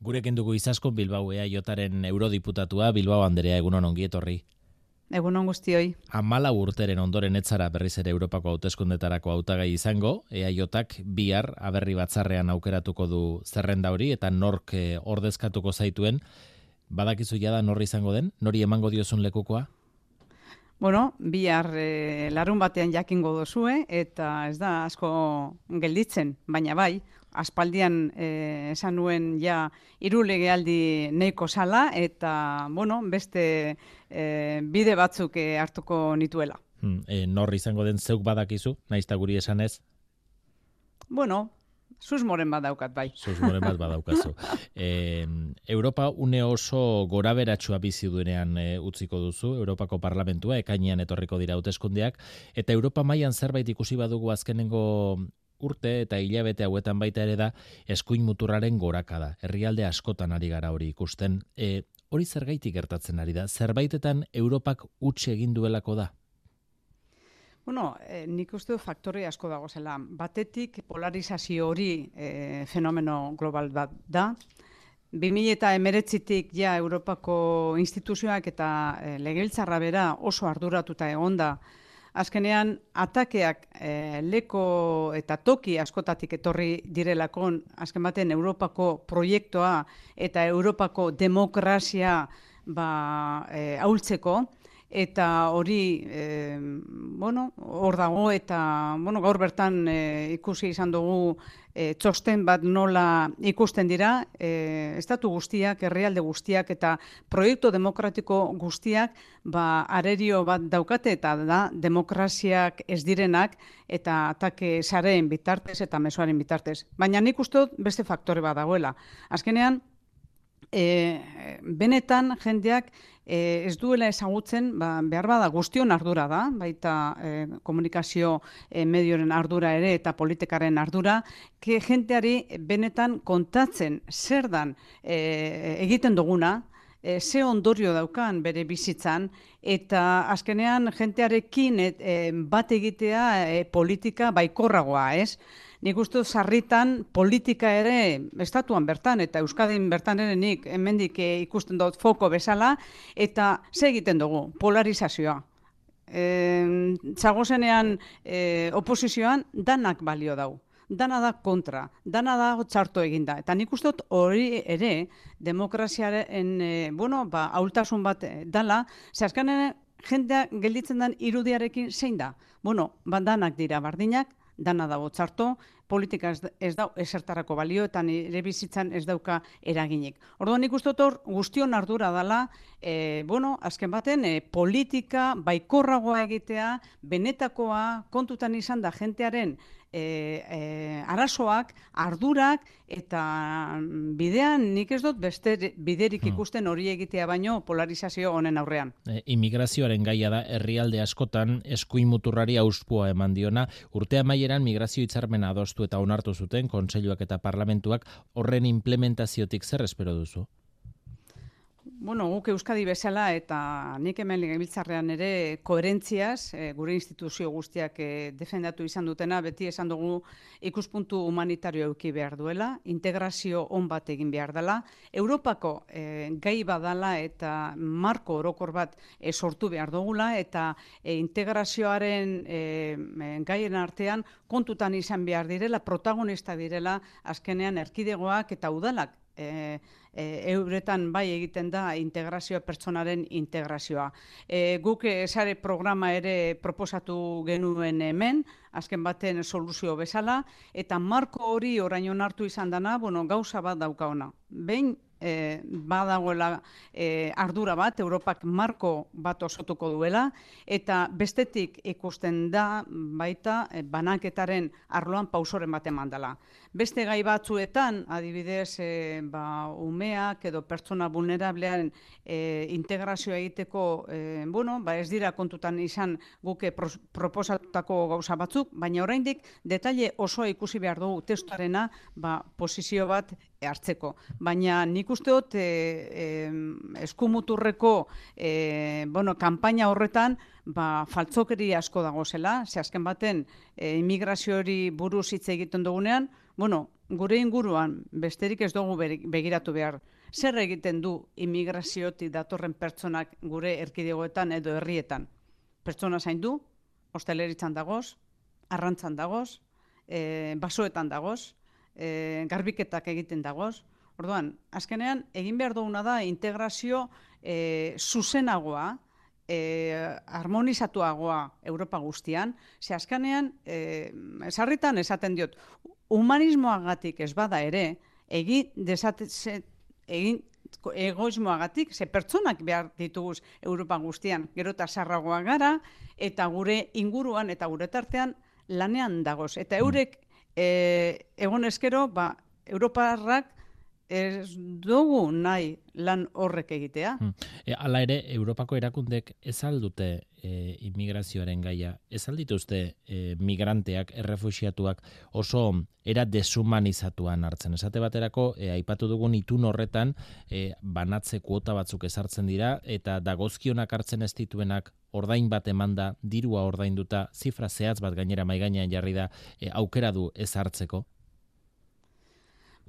Gurekin dugu izasko Bilbao ea jotaren eurodiputatua, Bilbao Anderea, egunon ongi etorri. Egun on guztioi. Amala urteren ondoren etzara berriz ere Europako hauteskundetarako hautagai izango, EAJak bihar aberri batzarrean aukeratuko du zerrenda hori eta nork eh, ordezkatuko zaituen, badakizu jada norri izango den, nori emango diozun lekukoa? Bueno, bihar e, larun batean jakingo dozue eta ez da asko gelditzen, baina bai, aspaldian e, esan nuen ja irulegealdi neiko sala eta bueno, beste e, bide batzuk e, hartuko nituela. Hmm, e, norri izango den zeuk badakizu, naizta guri esanez? Bueno, Susmoren bat daukat, bai. Susmoren bat badaukazu. e, Europa une oso gora beratxua bizi duenean e, utziko duzu, Europako parlamentua, ekainean etorriko dira hauteskundeak eta Europa mailan zerbait ikusi badugu azkenengo urte eta hilabete hauetan baita ere da eskuin muturraren gorakada. Herrialde askotan ari gara hori ikusten. E, hori zergaitik gertatzen ari da? Zerbaitetan Europak utxe egin duelako da? Bueno, eh, nik uste faktore asko dago zela. Batetik polarizazio hori eh, fenomeno global bat da. 2000 eta emeretzitik ja Europako instituzioak eta eh, legeltzarra bera oso arduratuta egonda. Azkenean, atakeak eh, leko eta toki askotatik etorri direlakon, azken baten Europako proiektua eta Europako demokrazia ba, eh, aultzeko, eta hori e, bueno, hor dago eta bueno, gaur bertan e, ikusi izan dugu e, txosten bat nola ikusten dira e, estatu guztiak, herrialde guztiak eta proiektu demokratiko guztiak ba, arerio bat daukate eta da demokraziak ez direnak eta atake sareen bitartez eta mesoaren bitartez. Baina nik uste beste faktore bat dagoela. Azkenean, e, benetan jendeak e, ez duela ezagutzen, ba, behar bada guztion ardura da, baita e, komunikazio e, medioren ardura ere eta politikaren ardura, ke jenteari benetan kontatzen zer dan e, egiten duguna, e, ze ondorio daukan bere bizitzan, eta azkenean jentearekin e, bat egitea e, politika baikorragoa, ez? nik uste sarritan politika ere estatuan bertan eta Euskadin bertan ere nik hemendik eh, ikusten dut foko bezala eta ze egiten dugu polarizazioa. E, txagozenean e, oposizioan danak balio dau. Dana da kontra, dana da txarto eginda. Eta nik uste dut hori ere demokraziaren, e, bueno, ba, aultasun bat dala, ze azkanen jendea gelditzen den irudiarekin zein da? Bueno, bandanak dira bardinak, dana dago txarto, politika ez, ez da esertarako balio eta nire bizitzan ez dauka eraginik. Orduan ikusten hor guztion ardura dela, e, bueno, azken baten e, politika baikorragoa egitea, benetakoa kontutan izan da jentearen e, e, arazoak, ardurak, eta bidean nik ez dut beste biderik hmm. ikusten hori egitea baino polarizazio honen aurrean. E, immigrazioaren gaia da herrialde askotan eskuin muturrari auspua eman diona, urtea maieran migrazio hitzarmena adostu eta onartu zuten kontseiluak eta parlamentuak horren implementaziotik zer espero duzu? Bueno, guk Euskadi bezala eta nik hemen legebiltzarrean ere koherentziaz, e, gure instituzio guztiak e, defendatu izan dutena, beti esan dugu ikuspuntu humanitario euki behar duela, integrazio on bat egin behar dela, Europako e, gai badala eta marko orokor bat e, sortu behar dugula, eta e, integrazioaren e, gaien artean kontutan izan behar direla, protagonista direla, azkenean erkidegoak eta udalak e, e, euretan bai egiten da integrazioa pertsonaren integrazioa. E, guk esare programa ere proposatu genuen hemen, azken baten soluzio bezala, eta marko hori orain onartu izan dana, bueno, gauza bat dauka ona. Behin e, badagoela e, ardura bat, Europak marko bat osotuko duela, eta bestetik ikusten da baita e, banaketaren arloan pausoren bat eman dela. Beste gai batzuetan, adibidez, e, ba, umeak edo pertsona vulnerablearen e, integrazioa egiteko, e, bueno, ba ez dira kontutan izan guke proposatutako gauza batzuk, baina oraindik detaile osoa ikusi behar dugu testuarena ba, posizio bat hartzeko. Baina nik uste dut e, e, eskumuturreko e, bueno, kampaina horretan ba, faltzokeri asko dago zela, ze azken baten e, imigrazio hori buruz hitz egiten dugunean, bueno, gure inguruan besterik ez dugu begiratu behar. Zer egiten du immigraziotik datorren pertsonak gure erkidegoetan edo herrietan? Pertsona zain du, dagoz, arrantzan dagoz, e, basoetan dagoz, e, garbiketak egiten dagoz. Orduan, azkenean, egin behar duguna da integrazio e, zuzenagoa, e, harmonizatuagoa Europa guztian, ze azkenean, e, esarritan esaten diot, humanismoagatik ez bada ere, egin desatze, egin egoismoagatik, ze pertsonak behar dituguz Europa guztian, gero eta sarragoa gara, eta gure inguruan eta gure tartean lanean dagoz. Eta eurek e, egon eskero, ba, Europarrak ez dugu nahi lan horrek egitea. Hmm. E, ala ere, Europako erakundek ez aldute e, immigrazioaren gaia, ez aldituzte e, migranteak, errefusiatuak oso era desumanizatuan hartzen. Esate baterako, e, aipatu dugun itun horretan, e, banatze kuota batzuk ezartzen dira, eta dagozkionak hartzen ez dituenak ordain bat emanda, dirua ordainduta, zifra zehatz bat gainera maigainean jarri da, e, aukera du ez hartzeko,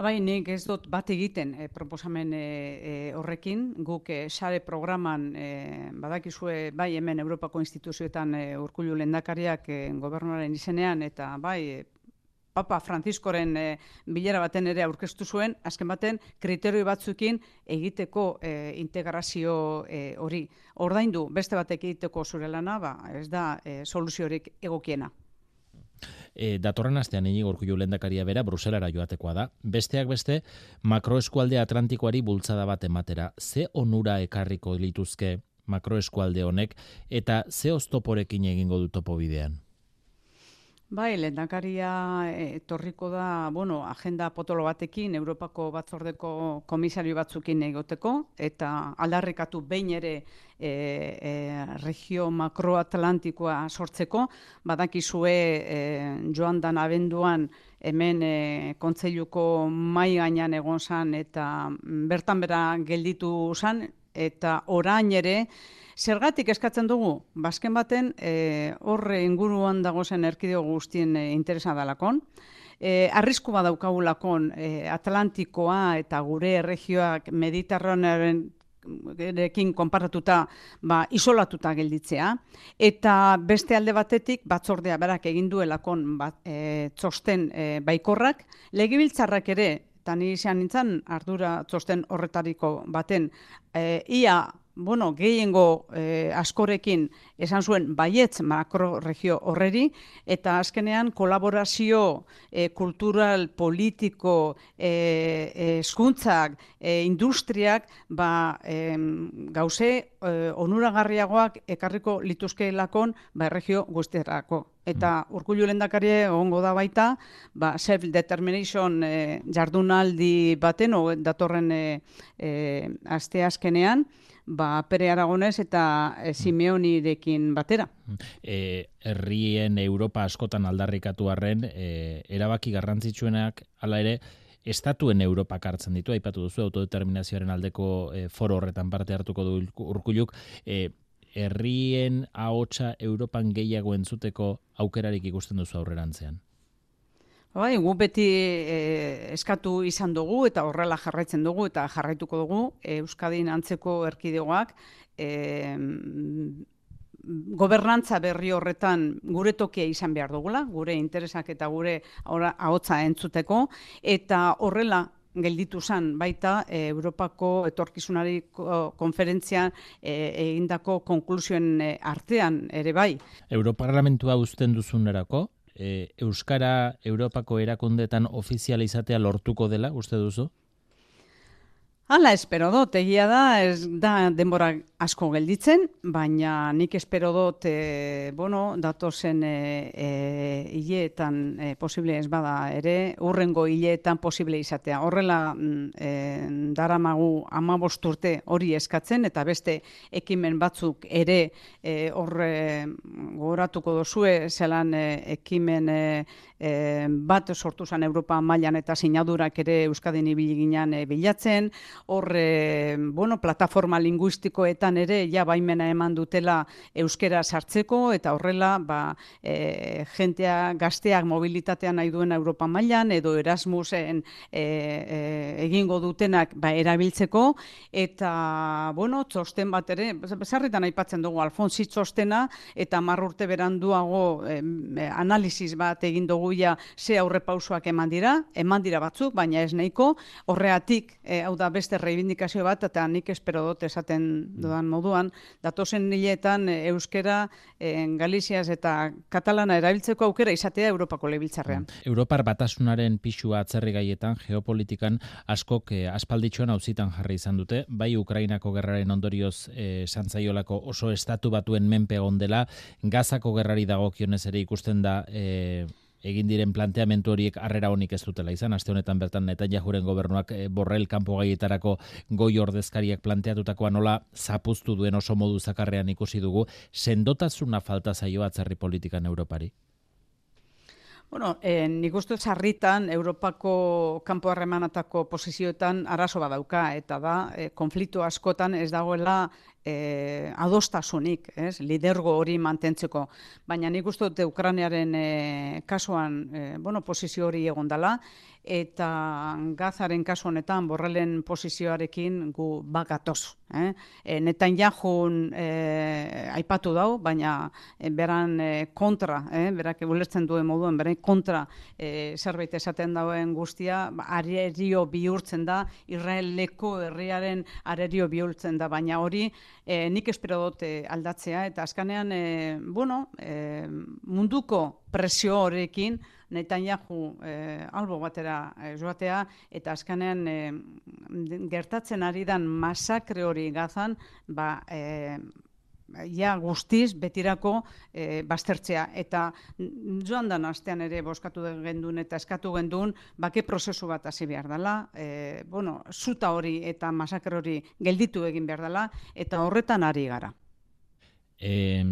Bai, nik ez dut bat egiten e, proposamen e, horrekin, guk e, sare programan e, badakizue bai hemen Europako instituzioetan e, urkullu lendakariak e, gobernuaren izenean, eta bai e, Papa Franciscoren e, bilera baten ere aurkeztu zuen, azken baten kriterio batzukin egiteko e, integrazio hori. Ordaindu beste batek egiteko zure lana, ba, ez da e, soluziorik egokiena e, datorren astean inigo urkullu lendakaria bera Bruselara joatekoa da. Besteak beste, makroeskualde atlantikoari bultzada bat ematera. Ze onura ekarriko lituzke makroeskualde honek eta ze oztoporekin egingo du topo bidean? Bai, lehendakaria etorriko da, bueno, agenda potolo batekin, Europako batzordeko komisario batzukin egoteko, eta aldarrikatu behin ere e, e, regio makroatlantikoa sortzeko, badakizue e, joan dan abenduan hemen e, kontzeiluko mai gainean egon zan, eta bertan bera gelditu zan, eta orain ere, Zergatik eskatzen dugu, bazken baten, e, horre inguruan dagozen erkideo guztien e, interesa dalakon, e, arrisku badaukagulakon e, Atlantikoa eta gure erregioak Mediterranearen erekin konparatuta ba, isolatuta gelditzea. Eta beste alde batetik, batzordea berak egin duelakon bat, e, txosten e, baikorrak, legibiltzarrak ere, eta ni izan nintzen ardura txosten horretariko baten, e, ia bueno, gehiengo eh, askorekin esan zuen baietz makroregio horreri, eta azkenean kolaborazio eh, kultural, politiko, eh, eskuntzak, eh, industriak, ba, eh, gauze eh, onuragarriagoak ekarriko lituzkeelakon ba, erregio guztierako. Eta urkullu lendakarie ongo da baita, ba, self-determination eh, jardunaldi baten, o, datorren eh, eh, aste azkenean, ba, Pere Aragonez eta e, Simeonirekin batera. E, herrien Europa askotan aldarrikatu arren, e, erabaki garrantzitsuenak, hala ere, estatuen Europa hartzen ditu, aipatu duzu autodeterminazioaren aldeko e, foro horretan parte hartuko du urkuluk, e, herrien ahotsa Europan gehiago entzuteko aukerarik ikusten duzu aurrerantzean. Bai, gu beti e, eskatu izan dugu eta horrela jarraitzen dugu eta jarraituko dugu Euskadin antzeko erkidegoak e, gobernantza berri horretan gure tokia izan behar dugula, gure interesak eta gure ahotsa entzuteko eta horrela gelditu zan baita e, Europako etorkizunari konferentzian e, egindako konklusioen e, artean ere bai. Europarlamentua uzten duzunerako, e, Euskara Europako erakundetan ofizializatea lortuko dela, uste duzu? Hala, espero dut, egia da, ez da denbora asko gelditzen, baina nik espero dut, e, bueno, datozen e, e, hileetan e, posible ez bada ere, urrengo hileetan posible izatea. Horrela, e, dara magu amabosturte hori eskatzen, eta beste ekimen batzuk ere e, horre gogoratuko dozue, zelan e, ekimen e, bat sortu zen Europa mailan eta sinadurak ere Euskadin ibili ginean bilatzen, hor, bueno, plataforma linguistikoetan bertan ere ja baimena eman dutela euskera sartzeko eta horrela ba, e, jentea gazteak mobilitatean nahi duen Europa mailan edo Erasmusen e, e, egingo dutenak ba, erabiltzeko eta bueno, txosten bat ere, bezarritan aipatzen dugu Alfonsi txostena eta marrurte beranduago e, analiziz bat egin dugu ja ze aurre pausoak eman dira, eman dira batzuk, baina ez nahiko, horreatik, e, hau da beste reivindikazio bat, eta nik espero dut esaten dudan moduan, datozen niletan e, euskera, e, Galiziaz eta Katalana erabiltzeko aukera izatea Europako lebiltzarrean. Mm. Europar batasunaren pixua atzerri gaietan, geopolitikan askok e, aspalditxoan hauzitan jarri izan dute, bai Ukrainako gerraren ondorioz e, santzaiolako oso estatu batuen menpe dela, gazako gerrari dagokionez ere ikusten da e, egin diren planteamentu horiek harrera honik ez dutela izan. Aste honetan bertan Netanyahuren gobernuak e, borrel kanpo gaietarako goi ordezkariak planteatutakoa nola zapuztu duen oso modu zakarrean ikusi dugu, sendotasuna falta zaio atzerri politikan Europari? Bueno, eh, nik uste zarritan Europako kanpo harremanatako posizioetan arazo badauka, eta da, eh, konflikto askotan ez dagoela e, adostasunik, ez? lidergo hori mantentzeko. Baina nik uste dute Ukraniaren e, kasuan e, bueno, posizio hori egon dela, eta gazaren kasu honetan borrelen posizioarekin gu bagatoz. Eh? E, netan jahun e, aipatu dau, baina e, beran e, kontra, eh? berak ulertzen duen moduen, beran kontra e, zerbait esaten dauen guztia, ba, arerio bihurtzen da, Israeleko herriaren arerio bihurtzen da, baina hori e, nik espero dut aldatzea, eta azkanean, e, bueno, e, munduko presio horrekin, Netanyahu eh, albo batera eh, joatea, eta azkanean eh, gertatzen ari dan masakre hori gazan, ba, eh, ja guztiz betirako eh, baztertzea. Eta joan da astean ere boskatu gendun eta eskatu gendun, bake prozesu bat hasi behar dela, eh, bueno, zuta hori eta masakre hori gelditu egin behar dela, eta horretan ari gara e,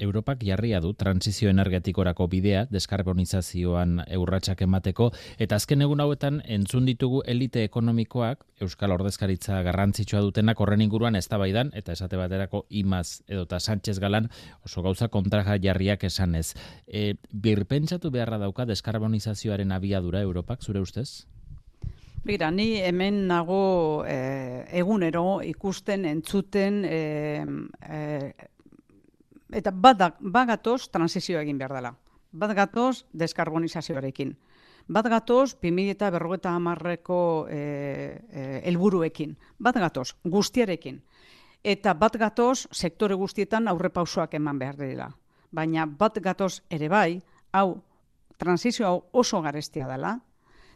Europak jarria du transizio energetikorako bidea, deskarbonizazioan eurratsak emateko, eta azken egun hauetan entzun ditugu elite ekonomikoak, Euskal Ordezkaritza garrantzitsua dutenak horren inguruan eztabaidan eta esate baterako imaz edo ta Sánchez Galan oso gauza kontraja jarriak esanez. E, birpentsatu beharra dauka deskarbonizazioaren abiadura Europak, zure ustez? Bira, ni hemen nago e, egunero ikusten, entzuten, e, e, eta bat bagatoz transizio egin behar dela. Bat gatoz deskarbonizazioarekin. Bat gatoz 2000 eta berrogeta hamarreko e, e. Bat gatoz guztiarekin. Eta bat gatoz sektore guztietan aurre pausoak eman behar dela. Baina bat gatoz ere bai, hau transizio hau oso garestia dela,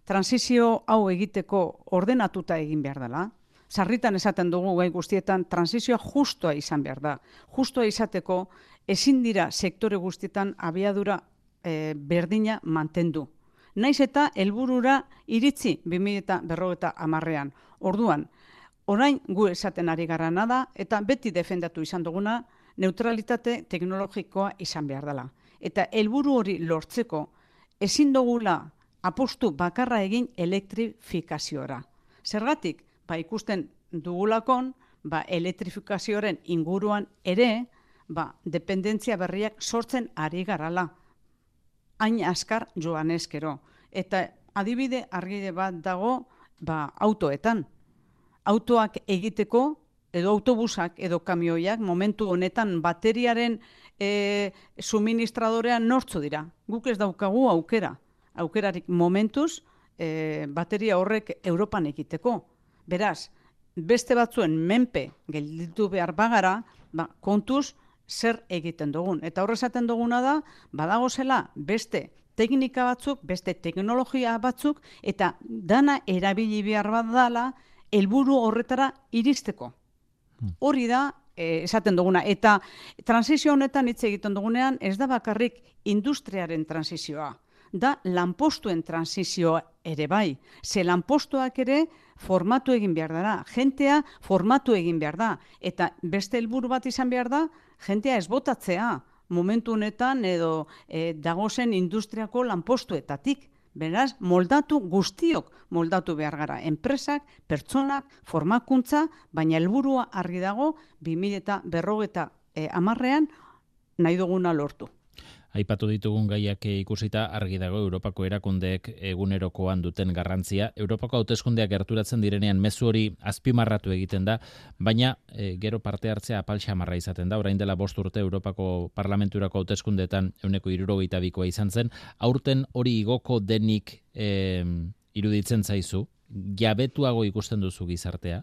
transizio hau egiteko ordenatuta egin behar dela, sarritan esaten dugu gai guztietan transizioa justoa izan behar da. Justoa izateko ezin dira sektore guztietan abiadura e, berdina mantendu. Naiz eta helburura iritzi 2000 eta berrogeta amarrean. Orduan, orain gu esaten ari gara nada eta beti defendatu izan duguna neutralitate teknologikoa izan behar dela. Eta helburu hori lortzeko ezin dugula apostu bakarra egin elektrifikaziora. Zergatik, ba, ikusten dugulakon, ba, elektrifikazioaren inguruan ere, ba, dependentzia berriak sortzen ari garala. Hain askar joan eskero. Eta adibide argide bat dago ba, autoetan. Autoak egiteko, edo autobusak, edo kamioiak, momentu honetan bateriaren e, suministradorean nortzu dira. Guk ez daukagu aukera. Aukerarik momentuz, e, bateria horrek Europan egiteko. Beraz, beste batzuen menpe gelditu behar bagara, ba, kontuz zer egiten dugun. Eta horre esaten duguna da, badago zela beste teknika batzuk, beste teknologia batzuk, eta dana erabili behar bat dala, helburu horretara iristeko. Hmm. Hori da, e, esaten duguna. Eta transizio honetan hitz egiten dugunean, ez da bakarrik industriaren transizioa da lanpostuen transizioa ere bai. Ze lanpostuak ere formatu egin behar dara. Gentea formatu egin behar da. Eta beste helburu bat izan behar da, gentea ez botatzea momentu honetan edo e, dagozen industriako lanpostuetatik. Beraz, moldatu guztiok moldatu behar gara. Enpresak, pertsonak, formakuntza, baina helburua argi dago 2000 eta berrogeta e, amarrean nahi duguna lortu. Aipatu ditugun gaiak ikusita argi dago Europako erakundeek egunerokoan duten garrantzia. Europako hauteskundeak gerturatzen direnean mezu hori azpimarratu egiten da, baina e, gero parte hartzea apalxa marra izaten da. Orain dela bost urte Europako parlamenturako hauteskundeetan euneko irurogeita bikoa izan zen. Aurten hori igoko denik e, iruditzen zaizu, jabetuago ikusten duzu gizartea?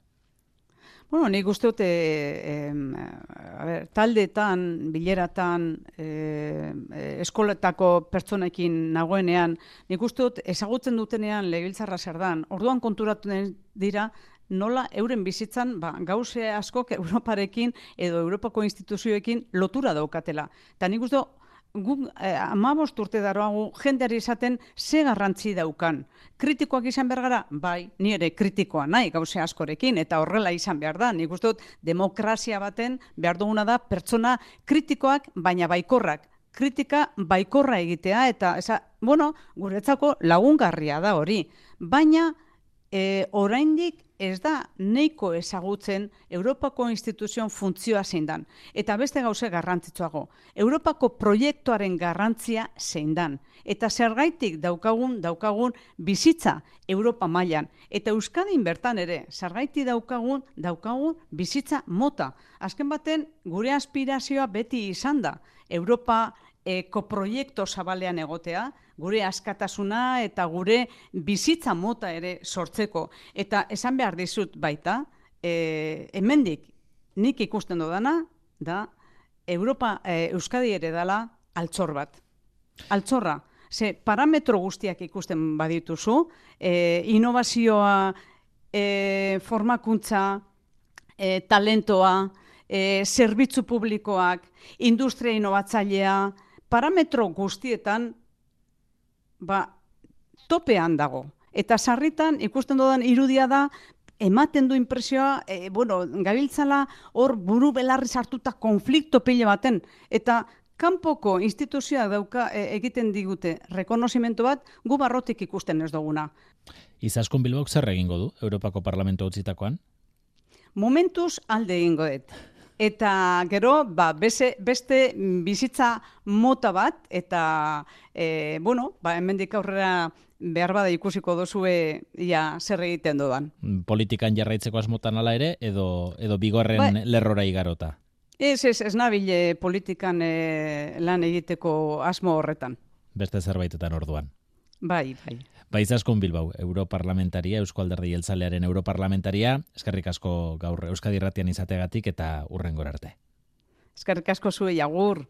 Bueno, nik uste dute, eh, a ber, taldetan, bileratan, eh, eskoletako pertsonekin nagoenean, nik uste dut, ezagutzen dutenean legibiltzarra zer dan, orduan konturatu dira, nola euren bizitzan ba, gauze askok Europarekin edo Europako instituzioekin lotura daukatela. Eta nik uste gu eh, amabost urte daroagu jendeari esaten ze garrantzi daukan. Kritikoak izan behar gara? Bai, ni ere kritikoa nahi gauze askorekin, eta horrela izan behar da. Nik dut, demokrazia baten behar duguna da pertsona kritikoak, baina baikorrak. Kritika baikorra egitea, eta eza, bueno, guretzako lagungarria da hori. Baina, e, oraindik ez da neiko ezagutzen Europako instituzioan funtzioa zein dan. Eta beste gauze garrantzitsuago, Europako proiektuaren garrantzia zein dan. Eta zergaitik daukagun, daukagun bizitza Europa mailan. Eta Euskadin bertan ere, zergaiti daukagun, daukagun bizitza mota. Azken baten, gure aspirazioa beti izan da. Europa e, koproiektu zabalean egotea, gure askatasuna eta gure bizitza mota ere sortzeko. Eta esan behar dizut baita, e, hemendik nik ikusten dudana, da Europa, e, Euskadi ere dala altzor bat. Altzorra, ze parametro guztiak ikusten badituzu, e, inovazioa, e, formakuntza, e, talentoa, e, zerbitzu publikoak, industria inovatzailea, parametro guztietan ba, topean dago. Eta sarritan ikusten dudan irudia da ematen du impresioa, e, bueno, gabiltzala hor buru belarri sartuta konflikto pile baten eta kanpoko instituzioak dauka e, egiten digute rekonozimentu bat gu barrotik ikusten ez duguna. Izaskun Bilbok zer egingo du Europako Parlamento utzitakoan? Momentuz alde egingo dut eta gero ba, beste, beste bizitza mota bat eta e, bueno, ba, hemendik aurrera behar bada ikusiko dozue ia zer egiten dodan. Politikan jarraitzeko asmotan ala ere edo edo bigorren ba, lerrora igarota. Ez, ez, ez nabile politikan e, lan egiteko asmo horretan. Beste zerbaitetan orduan. Bai, bai. Baizaskun Bilbao, Europarlamentaria, Eusko Alderdi Jeltzalearen Europarlamentaria, eskerrik asko gaur Euskadi Ratian izategatik eta urren arte. Eskerrik asko zuei agur.